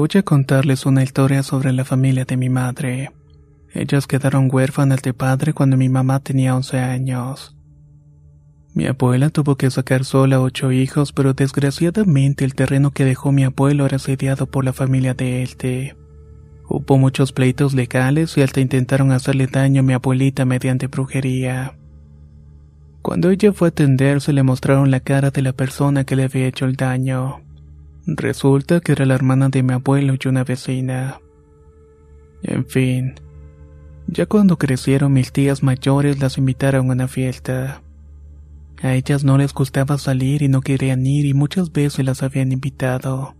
Voy a contarles una historia sobre la familia de mi madre. Ellas quedaron huérfanas de padre cuando mi mamá tenía 11 años. Mi abuela tuvo que sacar sola ocho hijos, pero desgraciadamente el terreno que dejó mi abuelo era sediado por la familia de Elte. Hubo muchos pleitos legales y hasta intentaron hacerle daño a mi abuelita mediante brujería. Cuando ella fue a atenderse le mostraron la cara de la persona que le había hecho el daño. Resulta que era la hermana de mi abuelo y una vecina. En fin, ya cuando crecieron mis tías mayores las invitaron a una fiesta. A ellas no les gustaba salir y no querían ir y muchas veces las habían invitado.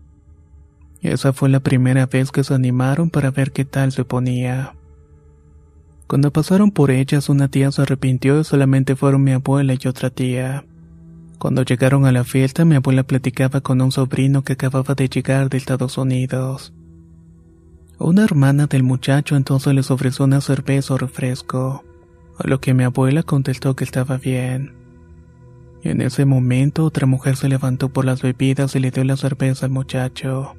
Esa fue la primera vez que se animaron para ver qué tal se ponía. Cuando pasaron por ellas una tía se arrepintió y solamente fueron mi abuela y otra tía. Cuando llegaron a la fiesta, mi abuela platicaba con un sobrino que acababa de llegar de Estados Unidos. Una hermana del muchacho entonces les ofreció una cerveza o refresco, a lo que mi abuela contestó que estaba bien. En ese momento, otra mujer se levantó por las bebidas y le dio la cerveza al muchacho.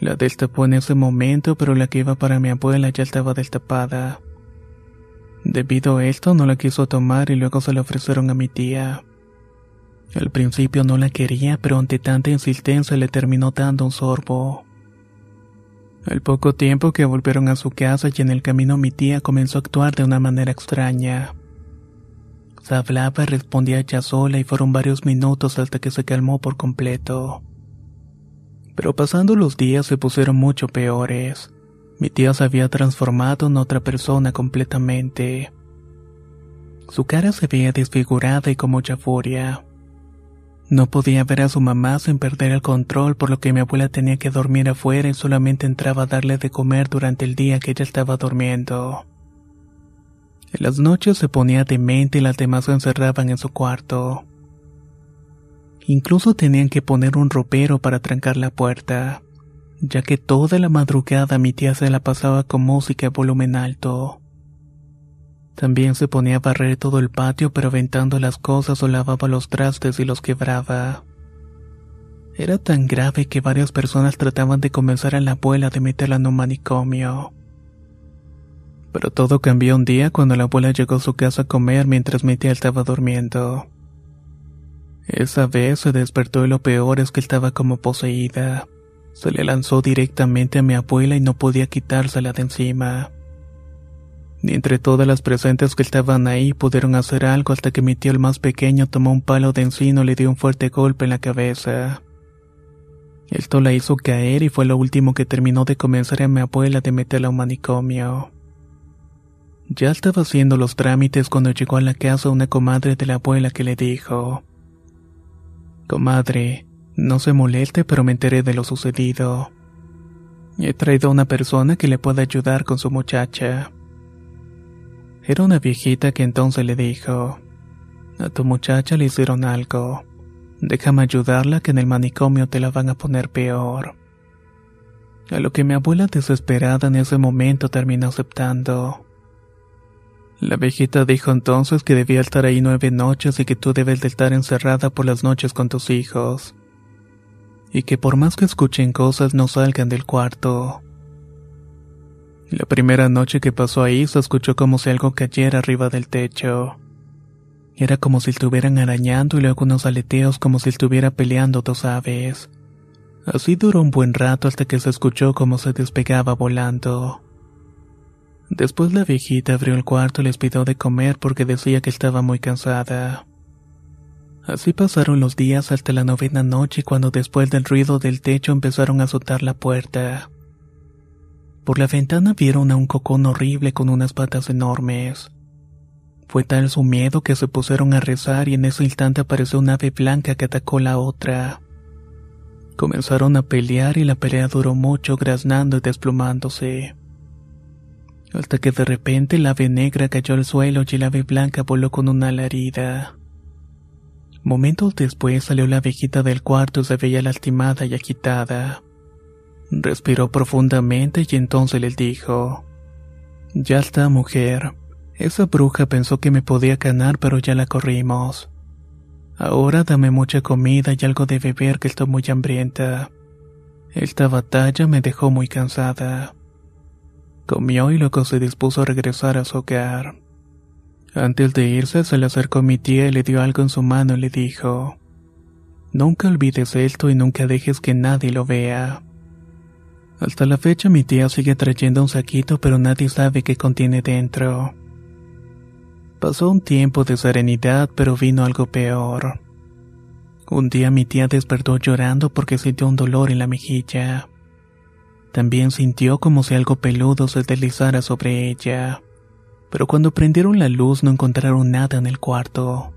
La destapó en ese momento, pero la que iba para mi abuela ya estaba destapada. Debido a esto, no la quiso tomar y luego se la ofrecieron a mi tía. Al principio no la quería, pero ante tanta insistencia le terminó dando un sorbo. Al poco tiempo que volvieron a su casa y en el camino mi tía comenzó a actuar de una manera extraña. Se hablaba y respondía ella sola y fueron varios minutos hasta que se calmó por completo. Pero pasando los días se pusieron mucho peores. Mi tía se había transformado en otra persona completamente. Su cara se veía desfigurada y con mucha furia. No podía ver a su mamá sin perder el control, por lo que mi abuela tenía que dormir afuera y solamente entraba a darle de comer durante el día que ella estaba durmiendo. En las noches se ponía demente y las demás se encerraban en su cuarto. Incluso tenían que poner un ropero para trancar la puerta, ya que toda la madrugada mi tía se la pasaba con música a volumen alto. También se ponía a barrer todo el patio pero aventando las cosas o lavaba los trastes y los quebraba. Era tan grave que varias personas trataban de convencer a la abuela de meterla en un manicomio. Pero todo cambió un día cuando la abuela llegó a su casa a comer mientras mi tía estaba durmiendo. Esa vez se despertó y lo peor es que estaba como poseída. Se le lanzó directamente a mi abuela y no podía quitársela de encima. Entre todas las presentes que estaban ahí pudieron hacer algo hasta que mi tío el más pequeño tomó un palo de encino y le dio un fuerte golpe en la cabeza. Esto la hizo caer y fue lo último que terminó de convencer a mi abuela de meterla a un manicomio. Ya estaba haciendo los trámites cuando llegó a la casa una comadre de la abuela que le dijo, Comadre, no se moleste pero me enteré de lo sucedido. He traído a una persona que le pueda ayudar con su muchacha. Era una viejita que entonces le dijo, a tu muchacha le hicieron algo. Déjame ayudarla que en el manicomio te la van a poner peor. A lo que mi abuela desesperada en ese momento terminó aceptando. La viejita dijo entonces que debía estar ahí nueve noches y que tú debes de estar encerrada por las noches con tus hijos. Y que por más que escuchen cosas no salgan del cuarto. La primera noche que pasó ahí se escuchó como si algo cayera arriba del techo. Era como si estuvieran arañando y luego unos aleteos como si estuviera peleando dos aves. Así duró un buen rato hasta que se escuchó como se despegaba volando. Después la viejita abrió el cuarto y les pidió de comer porque decía que estaba muy cansada. Así pasaron los días hasta la novena noche cuando después del ruido del techo empezaron a azotar la puerta. Por la ventana vieron a un cocón horrible con unas patas enormes. Fue tal su miedo que se pusieron a rezar y en ese instante apareció un ave blanca que atacó la otra. Comenzaron a pelear y la pelea duró mucho graznando y desplumándose. Hasta que de repente el ave negra cayó al suelo y el ave blanca voló con una ala herida. Momentos después salió la viejita del cuarto y se veía lastimada y agitada. Respiró profundamente y entonces les dijo, Ya está, mujer. Esa bruja pensó que me podía ganar, pero ya la corrimos. Ahora dame mucha comida y algo de beber que estoy muy hambrienta. Esta batalla me dejó muy cansada. Comió y luego se dispuso a regresar a su hogar. Antes de irse se le acercó mi tía y le dio algo en su mano y le dijo, Nunca olvides esto y nunca dejes que nadie lo vea. Hasta la fecha mi tía sigue trayendo un saquito pero nadie sabe qué contiene dentro. Pasó un tiempo de serenidad, pero vino algo peor. Un día mi tía despertó llorando porque sintió un dolor en la mejilla. También sintió como si algo peludo se deslizara sobre ella. Pero cuando prendieron la luz no encontraron nada en el cuarto.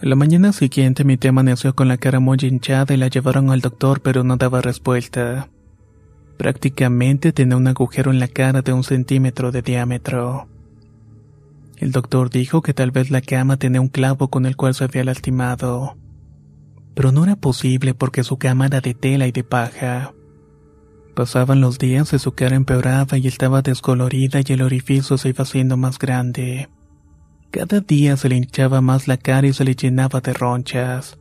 En la mañana siguiente mi tía amaneció con la cara muy hinchada y la llevaron al doctor pero no daba respuesta. Prácticamente tenía un agujero en la cara de un centímetro de diámetro. El doctor dijo que tal vez la cama tenía un clavo con el cual se había lastimado. Pero no era posible porque su cama era de tela y de paja. Pasaban los días y su cara empeoraba y estaba descolorida y el orificio se iba haciendo más grande. Cada día se le hinchaba más la cara y se le llenaba de ronchas.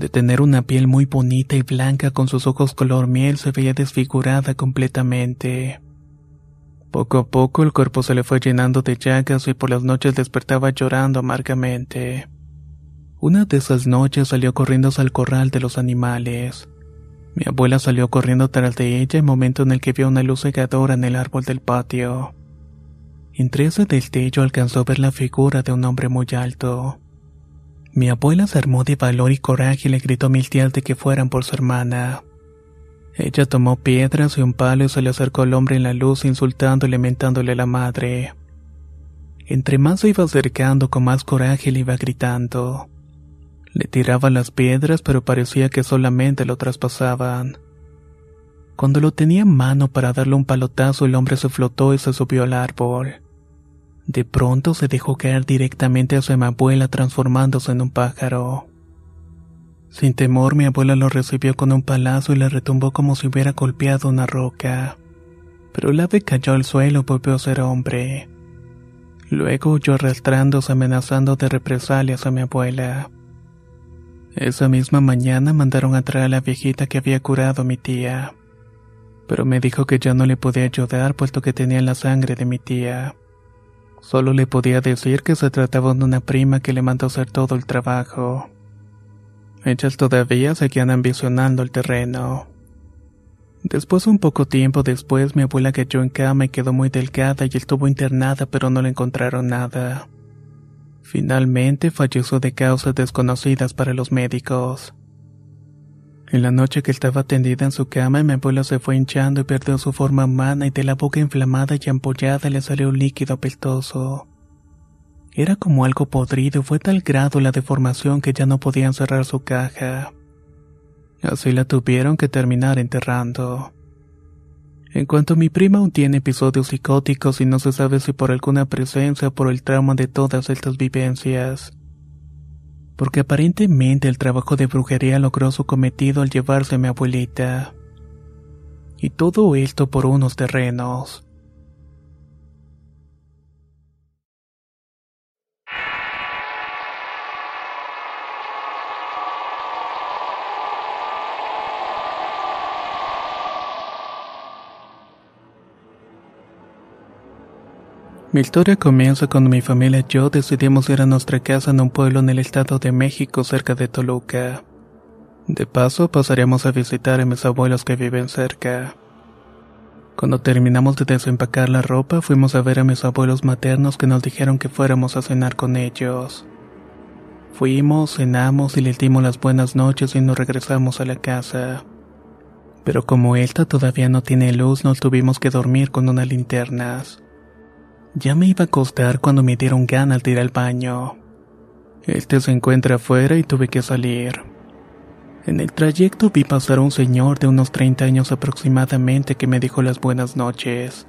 De tener una piel muy bonita y blanca con sus ojos color miel se veía desfigurada completamente. Poco a poco el cuerpo se le fue llenando de llagas y por las noches despertaba llorando amargamente. Una de esas noches salió corriendo al corral de los animales. Mi abuela salió corriendo tras de ella en el momento en el que vio una luz cegadora en el árbol del patio. Entre ese destello alcanzó a ver la figura de un hombre muy alto. Mi abuela se armó de valor y coraje y le gritó a tías de que fueran por su hermana. Ella tomó piedras y un palo y se le acercó al hombre en la luz insultando y lamentándole a la madre. Entre más se iba acercando con más coraje le iba gritando. Le tiraba las piedras pero parecía que solamente lo traspasaban. Cuando lo tenía en mano para darle un palotazo el hombre se flotó y se subió al árbol. De pronto se dejó caer directamente a su abuela transformándose en un pájaro. Sin temor mi abuela lo recibió con un palazo y le retumbó como si hubiera golpeado una roca. Pero el ave cayó al suelo y volvió a ser hombre. Luego huyó arrastrándose amenazando de represalias a mi abuela. Esa misma mañana mandaron a traer a la viejita que había curado a mi tía. Pero me dijo que ya no le podía ayudar puesto que tenía la sangre de mi tía. Solo le podía decir que se trataba de una prima que le mandó hacer todo el trabajo. Ellas todavía seguían ambicionando el terreno. Después, un poco tiempo después, mi abuela cayó en cama y quedó muy delgada y estuvo internada, pero no le encontraron nada. Finalmente falleció de causas desconocidas para los médicos. En la noche que estaba tendida en su cama, mi abuela se fue hinchando y perdió su forma humana y de la boca inflamada y ampollada le salió un líquido apestoso. Era como algo podrido y fue tal grado la deformación que ya no podían cerrar su caja. Así la tuvieron que terminar enterrando. En cuanto a mi prima aún tiene episodios psicóticos y no se sabe si por alguna presencia o por el trauma de todas estas vivencias. Porque aparentemente el trabajo de brujería logró su cometido al llevarse a mi abuelita. Y todo esto por unos terrenos. Mi historia comienza cuando mi familia y yo decidimos ir a nuestra casa en un pueblo en el estado de México cerca de Toluca. De paso pasaríamos a visitar a mis abuelos que viven cerca. Cuando terminamos de desempacar la ropa fuimos a ver a mis abuelos maternos que nos dijeron que fuéramos a cenar con ellos. Fuimos, cenamos y les dimos las buenas noches y nos regresamos a la casa. Pero como esta todavía no tiene luz, nos tuvimos que dormir con unas linternas. Ya me iba a acostar cuando me dieron ganas de ir al baño. Este se encuentra afuera y tuve que salir. En el trayecto vi pasar a un señor de unos 30 años aproximadamente que me dijo las buenas noches.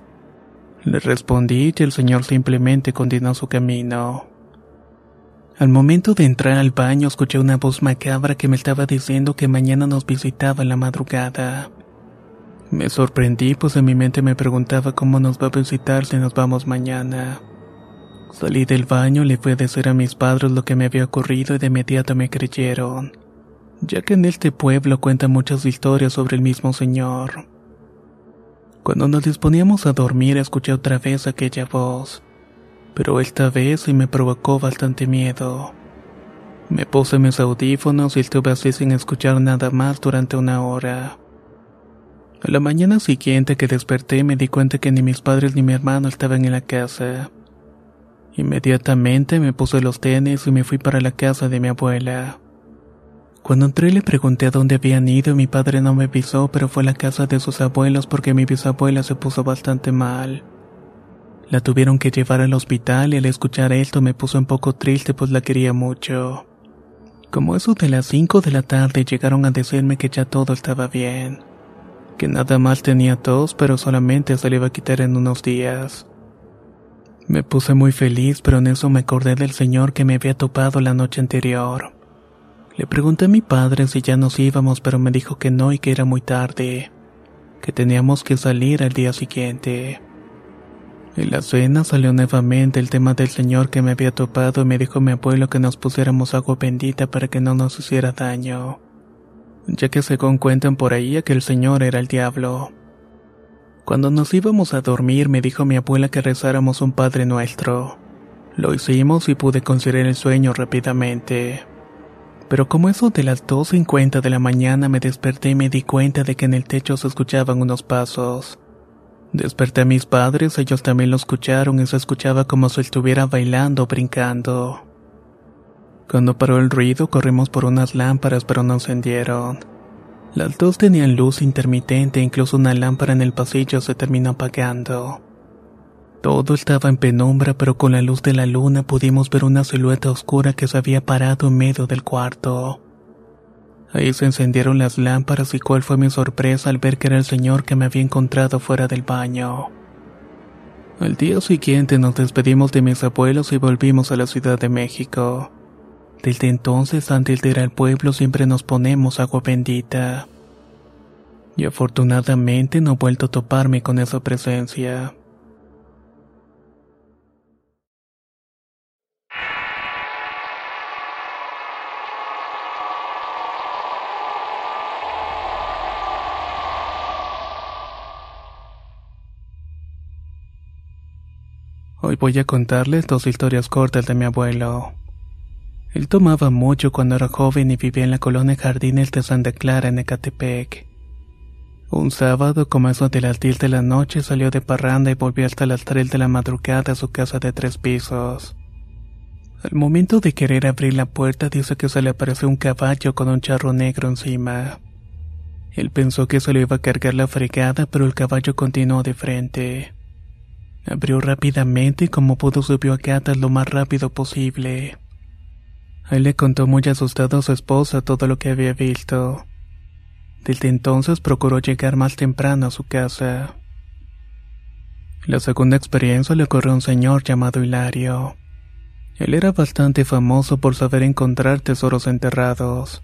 Le respondí y el señor simplemente continuó su camino. Al momento de entrar al baño escuché una voz macabra que me estaba diciendo que mañana nos visitaba en la madrugada. Me sorprendí pues en mi mente me preguntaba cómo nos va a visitar si nos vamos mañana. Salí del baño, le fui a decir a mis padres lo que me había ocurrido y de inmediato me creyeron, ya que en este pueblo cuentan muchas historias sobre el mismo señor. Cuando nos disponíamos a dormir escuché otra vez aquella voz, pero esta vez sí me provocó bastante miedo. Me puse mis audífonos y estuve así sin escuchar nada más durante una hora. A la mañana siguiente que desperté me di cuenta que ni mis padres ni mi hermano estaban en la casa. Inmediatamente me puse los tenis y me fui para la casa de mi abuela. Cuando entré le pregunté a dónde habían ido y mi padre no me avisó, pero fue a la casa de sus abuelos porque mi bisabuela se puso bastante mal. La tuvieron que llevar al hospital y al escuchar esto me puso un poco triste pues la quería mucho. Como eso de las 5 de la tarde llegaron a decirme que ya todo estaba bien que nada más tenía tos, pero solamente se le iba a quitar en unos días. Me puse muy feliz, pero en eso me acordé del señor que me había topado la noche anterior. Le pregunté a mi padre si ya nos íbamos, pero me dijo que no y que era muy tarde, que teníamos que salir al día siguiente. En la cena salió nuevamente el tema del señor que me había topado y me dijo mi abuelo que nos pusiéramos agua bendita para que no nos hiciera daño ya que según cuentan por ahí que el señor era el diablo. Cuando nos íbamos a dormir me dijo mi abuela que rezáramos un Padre Nuestro. Lo hicimos y pude conciliar el sueño rápidamente. Pero como eso de las 2.50 de la mañana me desperté y me di cuenta de que en el techo se escuchaban unos pasos. Desperté a mis padres, ellos también lo escucharon y se escuchaba como si estuviera bailando o brincando. Cuando paró el ruido, corrimos por unas lámparas, pero no encendieron. Las dos tenían luz intermitente e incluso una lámpara en el pasillo se terminó apagando. Todo estaba en penumbra, pero con la luz de la luna pudimos ver una silueta oscura que se había parado en medio del cuarto. Ahí se encendieron las lámparas y cuál fue mi sorpresa al ver que era el señor que me había encontrado fuera del baño. Al día siguiente nos despedimos de mis abuelos y volvimos a la Ciudad de México. Desde entonces, antes de ir al pueblo, siempre nos ponemos agua bendita. Y afortunadamente no he vuelto a toparme con esa presencia. Hoy voy a contarles dos historias cortas de mi abuelo. Él tomaba mucho cuando era joven y vivía en la colonia Jardines de Santa Clara en Ecatepec. Un sábado, como eso de las 10 de la noche, salió de parranda y volvió hasta las 3 de la madrugada a su casa de tres pisos. Al momento de querer abrir la puerta, dice que se le apareció un caballo con un charro negro encima. Él pensó que se lo iba a cargar la fregada, pero el caballo continuó de frente. Abrió rápidamente y como pudo subió a gatas lo más rápido posible. Él le contó muy asustado a su esposa todo lo que había visto. Desde entonces procuró llegar más temprano a su casa. La segunda experiencia le ocurrió a un señor llamado Hilario. Él era bastante famoso por saber encontrar tesoros enterrados.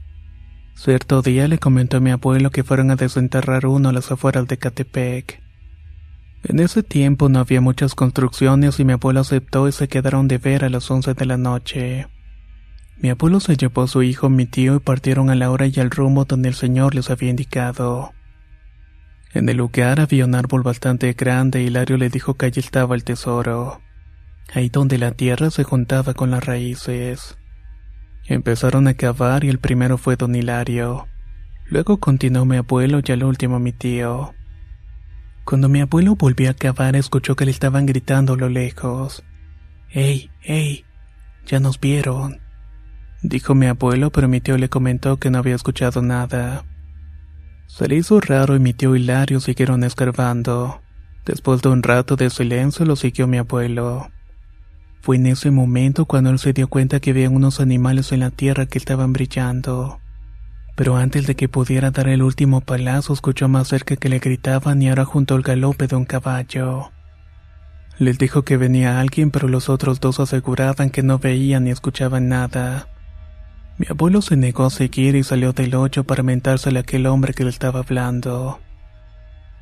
Cierto día le comentó a mi abuelo que fueron a desenterrar uno a las afueras de Catepec. En ese tiempo no había muchas construcciones y mi abuelo aceptó y se quedaron de ver a las once de la noche. Mi abuelo se llevó a su hijo, mi tío, y partieron a la hora y al rumbo donde el señor les había indicado. En el lugar había un árbol bastante grande y Hilario le dijo que allí estaba el tesoro. ahí donde la tierra se juntaba con las raíces. Empezaron a cavar y el primero fue don Hilario. Luego continuó mi abuelo y al último mi tío. Cuando mi abuelo volvió a cavar escuchó que le estaban gritando a lo lejos. ¡Ey, ey! Ya nos vieron. Dijo mi abuelo, pero mi tío le comentó que no había escuchado nada. Se le hizo raro y mi tío Hilario siguieron escarbando. Después de un rato de silencio lo siguió mi abuelo. Fue en ese momento cuando él se dio cuenta que había unos animales en la tierra que estaban brillando. Pero antes de que pudiera dar el último palazo escuchó más cerca que le gritaban y ahora junto al galope de un caballo. Les dijo que venía alguien pero los otros dos aseguraban que no veían ni escuchaban nada. Mi abuelo se negó a seguir y salió del hoyo para mentársele a aquel hombre que le estaba hablando.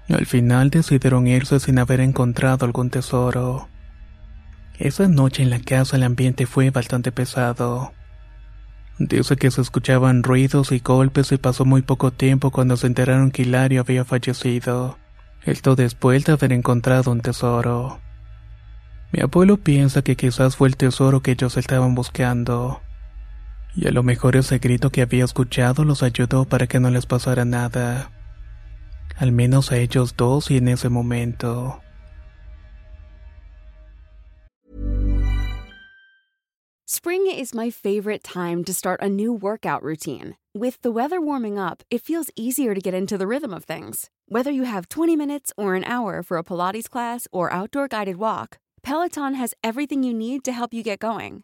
Al final decidieron irse sin haber encontrado algún tesoro. Esa noche en la casa el ambiente fue bastante pesado. Dice que se escuchaban ruidos y golpes y pasó muy poco tiempo cuando se enteraron que Hilario había fallecido. Esto después de haber encontrado un tesoro. Mi abuelo piensa que quizás fue el tesoro que ellos estaban buscando. Y a lo mejor ese grito que había escuchado los ayudó para que no les pasara nada. Al menos a ellos dos y en ese momento. Spring is my favorite time to start a new workout routine. With the weather warming up, it feels easier to get into the rhythm of things. Whether you have 20 minutes or an hour for a Pilates class or outdoor guided walk, Peloton has everything you need to help you get going.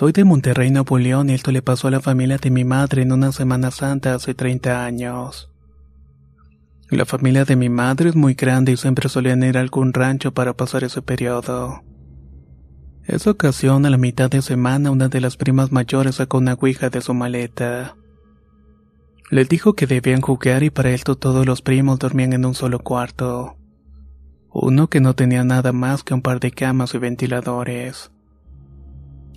Soy de Monterrey, Nuevo León y esto le pasó a la familia de mi madre en una Semana Santa hace 30 años. La familia de mi madre es muy grande y siempre solían ir a algún rancho para pasar ese periodo. Esa ocasión, a la mitad de semana, una de las primas mayores sacó una ouija de su maleta. Les dijo que debían jugar y para esto todos los primos dormían en un solo cuarto. Uno que no tenía nada más que un par de camas y ventiladores.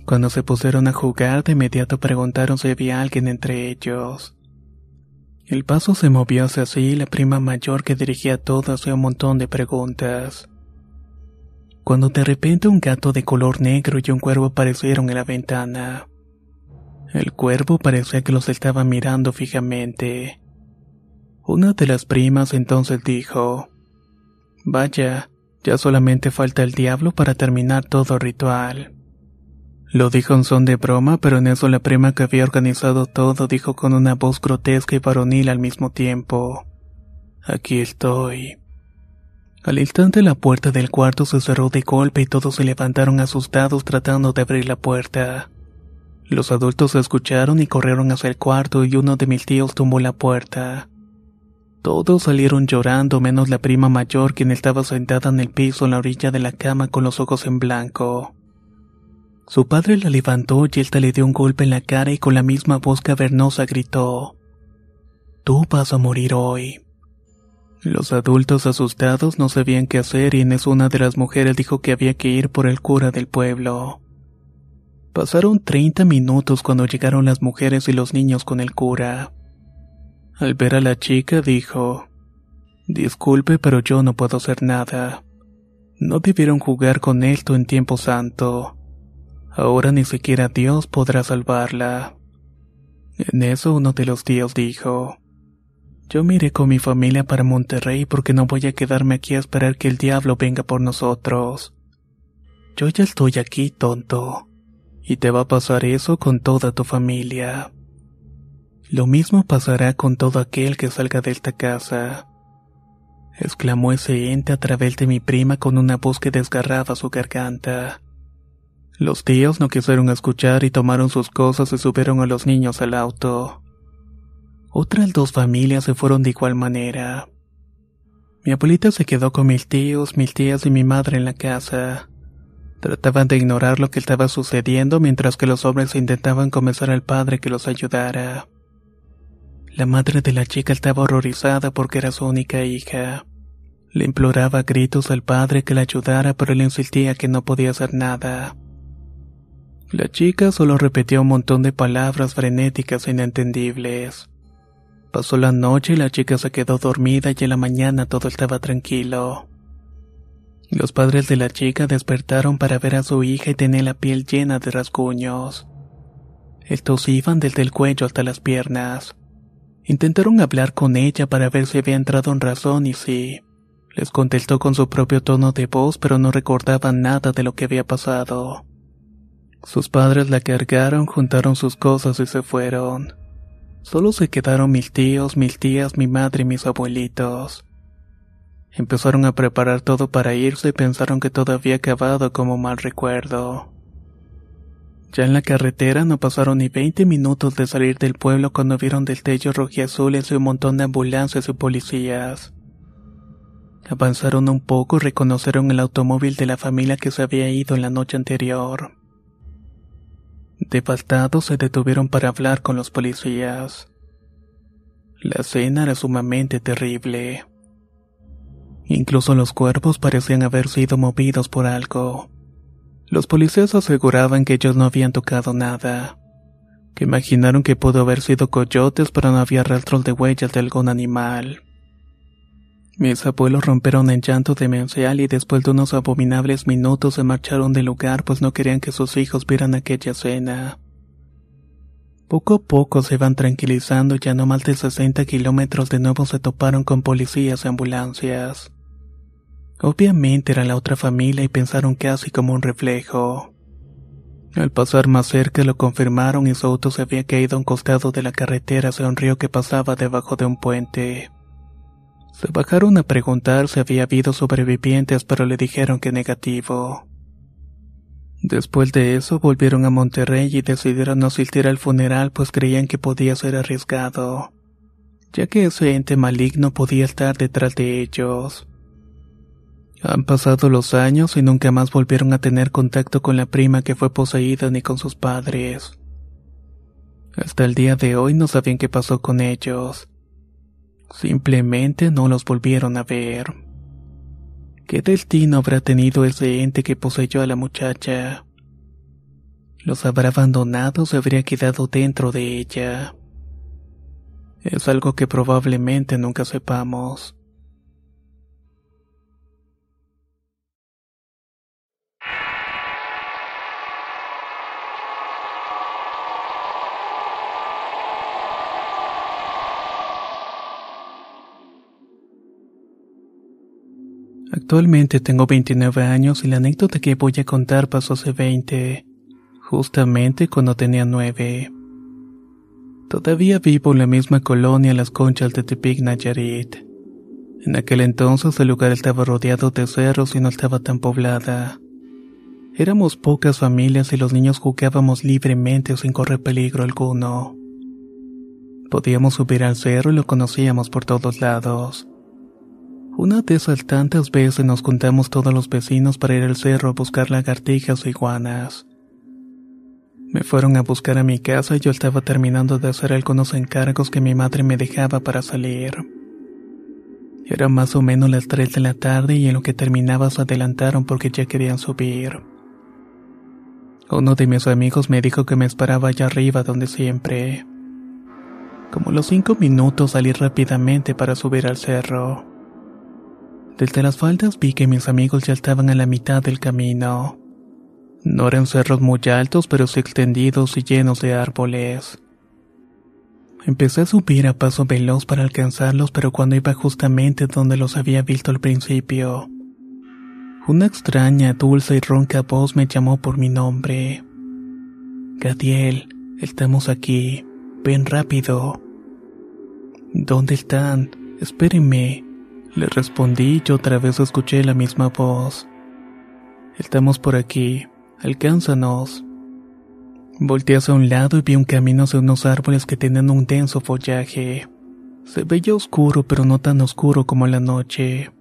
Cuando se pusieron a jugar, de inmediato preguntaron si había alguien entre ellos. El paso se movió hacia sí y la prima mayor que dirigía todo hacía un montón de preguntas. Cuando de repente un gato de color negro y un cuervo aparecieron en la ventana. El cuervo parecía que los estaba mirando fijamente. Una de las primas entonces dijo, Vaya, ya solamente falta el diablo para terminar todo ritual. Lo dijo en son de broma, pero en eso la prima que había organizado todo dijo con una voz grotesca y varonil al mismo tiempo. Aquí estoy. Al instante la puerta del cuarto se cerró de golpe y todos se levantaron asustados tratando de abrir la puerta. Los adultos escucharon y corrieron hacia el cuarto y uno de mis tíos tumbó la puerta. Todos salieron llorando menos la prima mayor quien estaba sentada en el piso en la orilla de la cama con los ojos en blanco. Su padre la levantó y ésta le dio un golpe en la cara y con la misma voz cavernosa gritó: Tú vas a morir hoy. Los adultos asustados no sabían qué hacer y en eso una de las mujeres dijo que había que ir por el cura del pueblo. Pasaron 30 minutos cuando llegaron las mujeres y los niños con el cura. Al ver a la chica dijo, Disculpe, pero yo no puedo hacer nada. No debieron jugar con esto en tiempo santo. Ahora ni siquiera Dios podrá salvarla. En eso uno de los tíos dijo, Yo miré con mi familia para Monterrey porque no voy a quedarme aquí a esperar que el diablo venga por nosotros. Yo ya estoy aquí, tonto, y te va a pasar eso con toda tu familia. Lo mismo pasará con todo aquel que salga de esta casa. exclamó ese ente a través de mi prima con una voz que desgarraba su garganta. Los tíos no quisieron escuchar y tomaron sus cosas y subieron a los niños al auto. Otras dos familias se fueron de igual manera. Mi abuelita se quedó con mis tíos, mis tías y mi madre en la casa. Trataban de ignorar lo que estaba sucediendo mientras que los hombres intentaban convencer al padre que los ayudara. La madre de la chica estaba horrorizada porque era su única hija. Le imploraba a gritos al padre que la ayudara, pero él insistía que no podía hacer nada. La chica solo repetía un montón de palabras frenéticas e inentendibles. Pasó la noche y la chica se quedó dormida y en la mañana todo estaba tranquilo. Los padres de la chica despertaron para ver a su hija y tenía la piel llena de rasguños. Estos iban desde el cuello hasta las piernas. Intentaron hablar con ella para ver si había entrado en razón y sí. Les contestó con su propio tono de voz, pero no recordaban nada de lo que había pasado. Sus padres la cargaron, juntaron sus cosas y se fueron. Solo se quedaron mis tíos, mis tías, mi madre y mis abuelitos. Empezaron a preparar todo para irse y pensaron que todo había acabado como mal recuerdo. Ya en la carretera no pasaron ni 20 minutos de salir del pueblo cuando vieron destellos rojiazules y un montón de ambulancias y policías. Avanzaron un poco y reconocieron el automóvil de la familia que se había ido en la noche anterior. Devastados se detuvieron para hablar con los policías. La escena era sumamente terrible. Incluso los cuerpos parecían haber sido movidos por algo. Los policías aseguraban que ellos no habían tocado nada, que imaginaron que pudo haber sido coyotes pero no había rastros de huellas de algún animal. Mis abuelos rompieron en llanto demencial y después de unos abominables minutos se marcharon del lugar pues no querían que sus hijos vieran aquella escena. Poco a poco se iban tranquilizando y ya no más de 60 kilómetros de nuevo se toparon con policías y ambulancias. Obviamente era la otra familia y pensaron casi como un reflejo. Al pasar más cerca lo confirmaron y su auto se había caído a un costado de la carretera hacia un río que pasaba debajo de un puente. Se bajaron a preguntar si había habido sobrevivientes pero le dijeron que negativo. Después de eso volvieron a Monterrey y decidieron no asistir al funeral pues creían que podía ser arriesgado, ya que ese ente maligno podía estar detrás de ellos. Han pasado los años y nunca más volvieron a tener contacto con la prima que fue poseída ni con sus padres. Hasta el día de hoy no sabían qué pasó con ellos. Simplemente no los volvieron a ver. ¿Qué destino habrá tenido ese ente que poseyó a la muchacha? ¿Los habrá abandonado o se habría quedado dentro de ella? Es algo que probablemente nunca sepamos. Actualmente tengo 29 años y la anécdota que voy a contar pasó hace 20, justamente cuando tenía 9. Todavía vivo en la misma colonia Las Conchas de Tepic Nayarit. En aquel entonces el lugar estaba rodeado de cerros y no estaba tan poblada. Éramos pocas familias y los niños jugábamos libremente sin correr peligro alguno. Podíamos subir al cerro y lo conocíamos por todos lados. Una de esas tantas veces nos juntamos todos los vecinos para ir al cerro a buscar lagartijas o iguanas. Me fueron a buscar a mi casa y yo estaba terminando de hacer algunos encargos que mi madre me dejaba para salir. Era más o menos las 3 de la tarde y en lo que terminaba se adelantaron porque ya querían subir. Uno de mis amigos me dijo que me esperaba allá arriba donde siempre. Como los cinco minutos salí rápidamente para subir al cerro. Desde las faldas vi que mis amigos ya estaban a la mitad del camino. No eran cerros muy altos, pero sí extendidos y llenos de árboles. Empecé a subir a paso veloz para alcanzarlos, pero cuando iba justamente donde los había visto al principio, una extraña, dulce y ronca voz me llamó por mi nombre. Gadiel, estamos aquí. Ven rápido. ¿Dónde están? Espérenme Le respondí y otra vez escuché la misma voz. Estamos por aquí, alcánzanos. Volté hacia un lado y vi un camino hacia unos árboles que tenían un denso follaje. Se veía oscuro, pero no tan oscuro como la noche.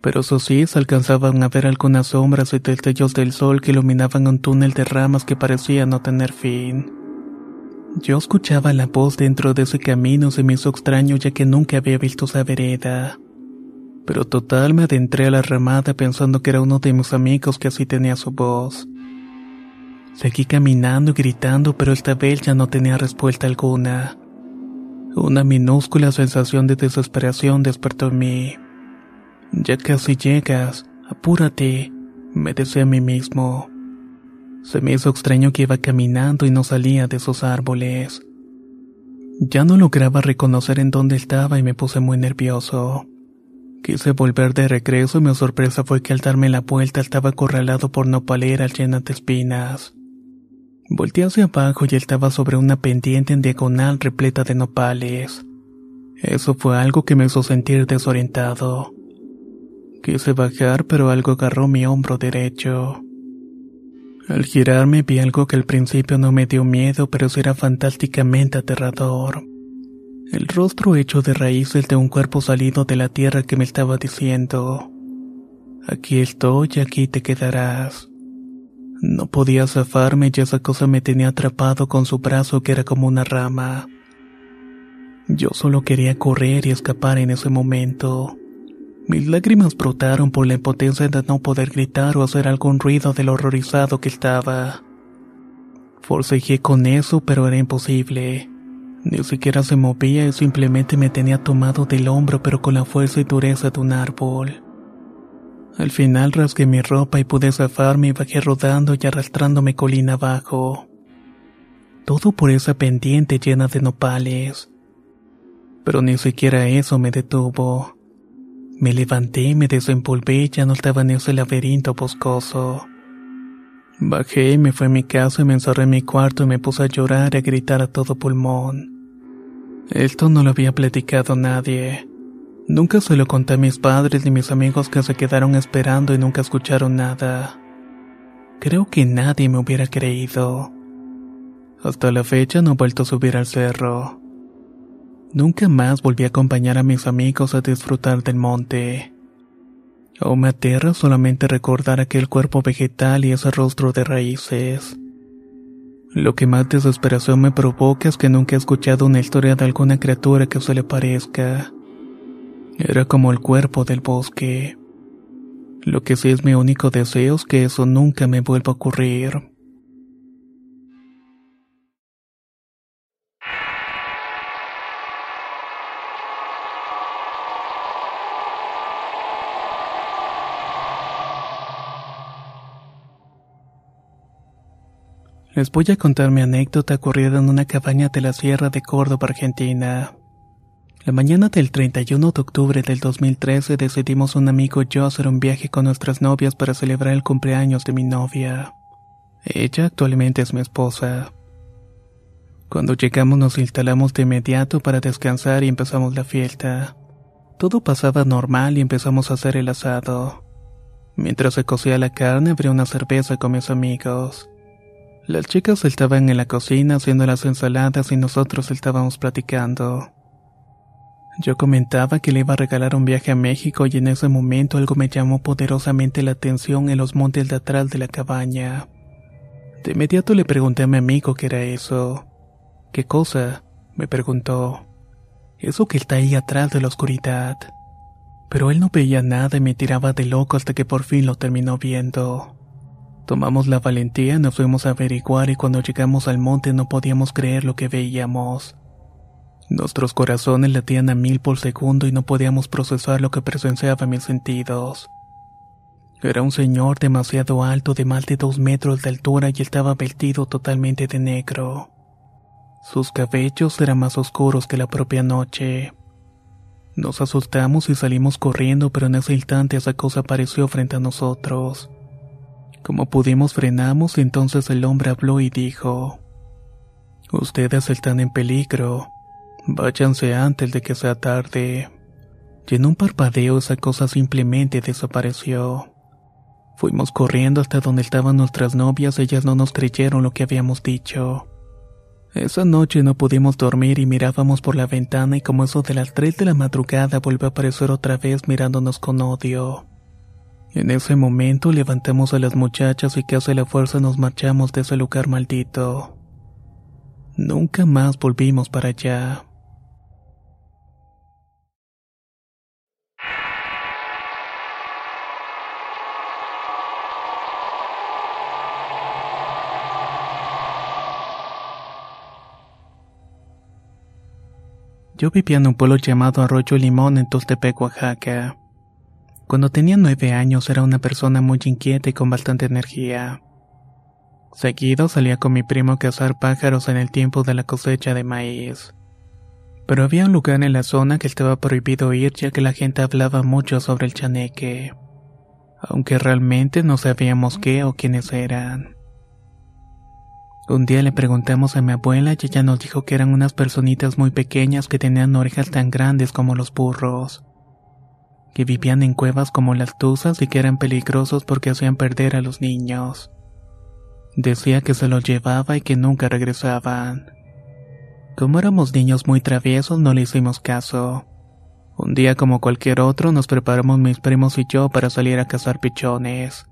Pero eso sí, se alcanzaban a ver algunas sombras y destellos del sol que iluminaban un túnel de ramas que parecía no tener fin. Yo escuchaba la voz dentro de ese camino, se me hizo extraño ya que nunca había visto esa vereda. Pero total me adentré a la ramada pensando que era uno de mis amigos que así tenía su voz. Seguí caminando y gritando, pero esta vez ya no tenía respuesta alguna. Una minúscula sensación de desesperación despertó en mí. Ya casi llegas, apúrate, me decía a mí mismo. Se me hizo extraño que iba caminando y no salía de esos árboles. Ya no lograba reconocer en dónde estaba y me puse muy nervioso. Quise volver de regreso y mi sorpresa fue que al darme la vuelta estaba acorralado por nopaleras llenas de espinas. Volté hacia abajo y estaba sobre una pendiente en diagonal repleta de nopales. Eso fue algo que me hizo sentir desorientado. Quise bajar, pero algo agarró mi hombro derecho. Al girarme vi algo que al principio no me dio miedo, pero sí era fantásticamente aterrador. El rostro hecho de raíces de un cuerpo salido de la tierra que me estaba diciendo, aquí estoy aquí te quedarás. No podía zafarme y esa cosa me tenía atrapado con su brazo que era como una rama. Yo solo quería correr y escapar en ese momento. Mis lágrimas brotaron por la impotencia de no poder gritar o hacer algún ruido de lo horrorizado que estaba. Forcejé con eso, pero era imposible. Ni siquiera se movía y simplemente me tenía tomado del hombro, pero con la fuerza y dureza de un árbol. Al final rasgué mi ropa y pude zafarme y bajé rodando y arrastrándome colina abajo. Todo por esa pendiente llena de nopales. Pero ni siquiera eso me detuvo. Me levanté, me desempolvé y ya no estaba en ese laberinto boscoso. Bajé, me fui a mi casa y me encerré en mi cuarto y me puse a llorar y a gritar a todo pulmón. Esto no lo había platicado nadie. Nunca se lo conté a mis padres ni mis amigos que se quedaron esperando y nunca escucharon nada. Creo que nadie me hubiera creído. Hasta la fecha no he vuelto a subir al cerro. Nunca más volví a acompañar a mis amigos a disfrutar del monte. Aún me aterra solamente recordar aquel cuerpo vegetal y ese rostro de raíces. Lo que más desesperación me provoca es que nunca he escuchado una historia de alguna criatura que se le parezca. Era como el cuerpo del bosque. Lo que sí es mi único deseo es que eso nunca me vuelva a ocurrir. Les voy a contar mi anécdota ocurrida en una cabaña de la Sierra de Córdoba, Argentina. La mañana del 31 de octubre del 2013 decidimos un amigo y yo hacer un viaje con nuestras novias para celebrar el cumpleaños de mi novia. Ella actualmente es mi esposa. Cuando llegamos nos instalamos de inmediato para descansar y empezamos la fiesta. Todo pasaba normal y empezamos a hacer el asado. Mientras se cocía la carne abrí una cerveza con mis amigos. Las chicas estaban en la cocina haciendo las ensaladas y nosotros estábamos platicando. Yo comentaba que le iba a regalar un viaje a México y en ese momento algo me llamó poderosamente la atención en los montes de atrás de la cabaña. De inmediato le pregunté a mi amigo qué era eso. ¿Qué cosa? me preguntó. Eso que está ahí atrás de la oscuridad. Pero él no veía nada y me tiraba de loco hasta que por fin lo terminó viendo. Tomamos la valentía, nos fuimos a averiguar y cuando llegamos al monte no podíamos creer lo que veíamos. Nuestros corazones latían a mil por segundo y no podíamos procesar lo que presenciaba mis sentidos. Era un señor demasiado alto de más de dos metros de altura y estaba vestido totalmente de negro. Sus cabellos eran más oscuros que la propia noche. Nos asustamos y salimos corriendo, pero en ese instante esa cosa apareció frente a nosotros. Como pudimos frenamos, entonces el hombre habló y dijo, Ustedes están en peligro. Váyanse antes de que sea tarde. y en un parpadeo esa cosa simplemente desapareció. Fuimos corriendo hasta donde estaban nuestras novias, ellas no nos creyeron lo que habíamos dicho. Esa noche no pudimos dormir y mirábamos por la ventana y como eso de las 3 de la madrugada volvió a aparecer otra vez mirándonos con odio. En ese momento levantamos a las muchachas y casi a la fuerza nos marchamos de ese lugar maldito. Nunca más volvimos para allá. Yo vivía en un pueblo llamado Arroyo Limón en Tostepec, Oaxaca. Cuando tenía nueve años era una persona muy inquieta y con bastante energía. Seguido salía con mi primo a cazar pájaros en el tiempo de la cosecha de maíz. Pero había un lugar en la zona que estaba prohibido ir ya que la gente hablaba mucho sobre el chaneque, aunque realmente no sabíamos qué o quiénes eran. Un día le preguntamos a mi abuela y ella nos dijo que eran unas personitas muy pequeñas que tenían orejas tan grandes como los burros, que vivían en cuevas como las tuzas y que eran peligrosos porque hacían perder a los niños. Decía que se los llevaba y que nunca regresaban. Como éramos niños muy traviesos no le hicimos caso. Un día como cualquier otro nos preparamos mis primos y yo para salir a cazar pichones.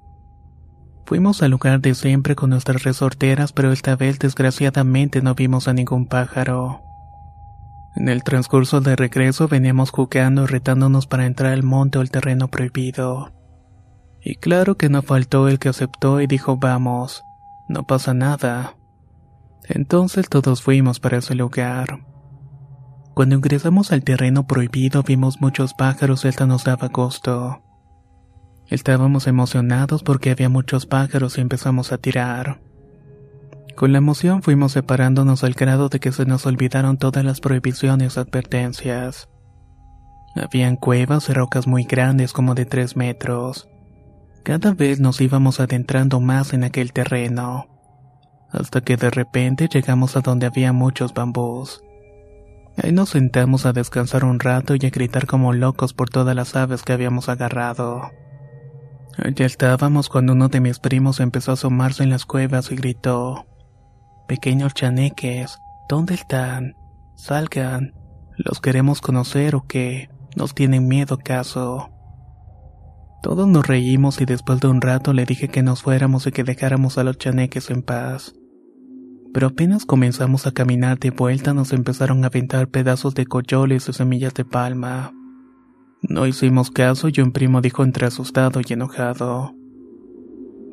Fuimos al lugar de siempre con nuestras resorteras, pero esta vez desgraciadamente no vimos a ningún pájaro. En el transcurso de regreso veníamos jugando y retándonos para entrar al monte o el terreno prohibido. Y claro que no faltó el que aceptó y dijo vamos, no pasa nada. Entonces todos fuimos para ese lugar. Cuando ingresamos al terreno prohibido vimos muchos pájaros y esta nos daba gusto. Estábamos emocionados porque había muchos pájaros y empezamos a tirar. Con la emoción fuimos separándonos al grado de que se nos olvidaron todas las prohibiciones y advertencias. Habían cuevas y rocas muy grandes como de tres metros. Cada vez nos íbamos adentrando más en aquel terreno, hasta que de repente llegamos a donde había muchos bambús. Ahí nos sentamos a descansar un rato y a gritar como locos por todas las aves que habíamos agarrado. Ya estábamos cuando uno de mis primos empezó a asomarse en las cuevas y gritó: Pequeños chaneques, ¿dónde están? Salgan. ¿Los queremos conocer o qué? ¿Nos tienen miedo acaso? Todos nos reímos y después de un rato le dije que nos fuéramos y que dejáramos a los chaneques en paz. Pero apenas comenzamos a caminar de vuelta nos empezaron a aventar pedazos de coyoles y semillas de palma. No hicimos caso y un primo dijo entre asustado y enojado.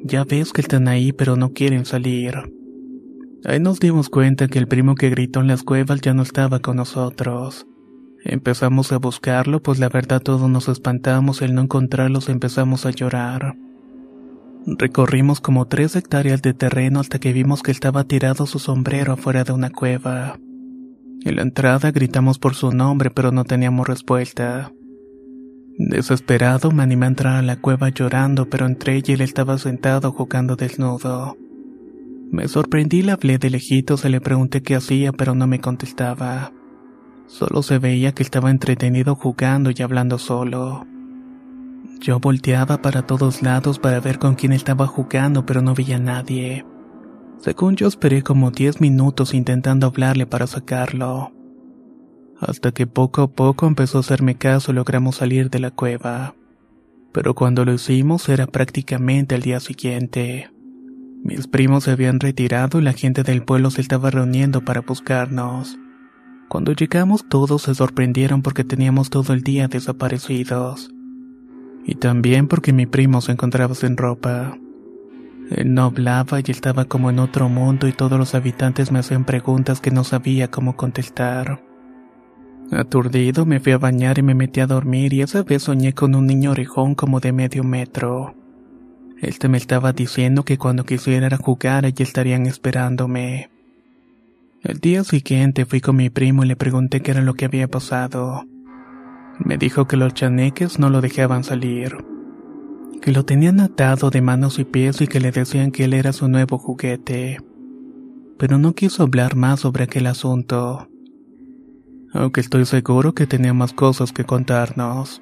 Ya ves que están ahí pero no quieren salir. Ahí nos dimos cuenta que el primo que gritó en las cuevas ya no estaba con nosotros. Empezamos a buscarlo, pues la verdad todos nos espantamos al no encontrarlos empezamos a llorar. Recorrimos como tres hectáreas de terreno hasta que vimos que estaba tirado su sombrero afuera de una cueva. En la entrada gritamos por su nombre pero no teníamos respuesta. Desesperado me animé a entrar a la cueva llorando, pero entre ella él estaba sentado jugando desnudo. Me sorprendí, le hablé de lejitos y le pregunté qué hacía, pero no me contestaba. Solo se veía que estaba entretenido jugando y hablando solo. Yo volteaba para todos lados para ver con quién estaba jugando, pero no veía a nadie. Según yo esperé como diez minutos intentando hablarle para sacarlo hasta que poco a poco empezó a hacerme caso y logramos salir de la cueva. Pero cuando lo hicimos era prácticamente al día siguiente. Mis primos se habían retirado y la gente del pueblo se estaba reuniendo para buscarnos. Cuando llegamos todos se sorprendieron porque teníamos todo el día desaparecidos. Y también porque mi primo se encontraba sin ropa. Él no hablaba y estaba como en otro mundo y todos los habitantes me hacían preguntas que no sabía cómo contestar. Aturdido me fui a bañar y me metí a dormir y esa vez soñé con un niño orejón como de medio metro. Este me estaba diciendo que cuando quisiera jugar allí estarían esperándome. El día siguiente fui con mi primo y le pregunté qué era lo que había pasado. Me dijo que los chaneques no lo dejaban salir, que lo tenían atado de manos y pies y que le decían que él era su nuevo juguete. Pero no quiso hablar más sobre aquel asunto. aunque estoy seguro que tenía más cosas que contarnos.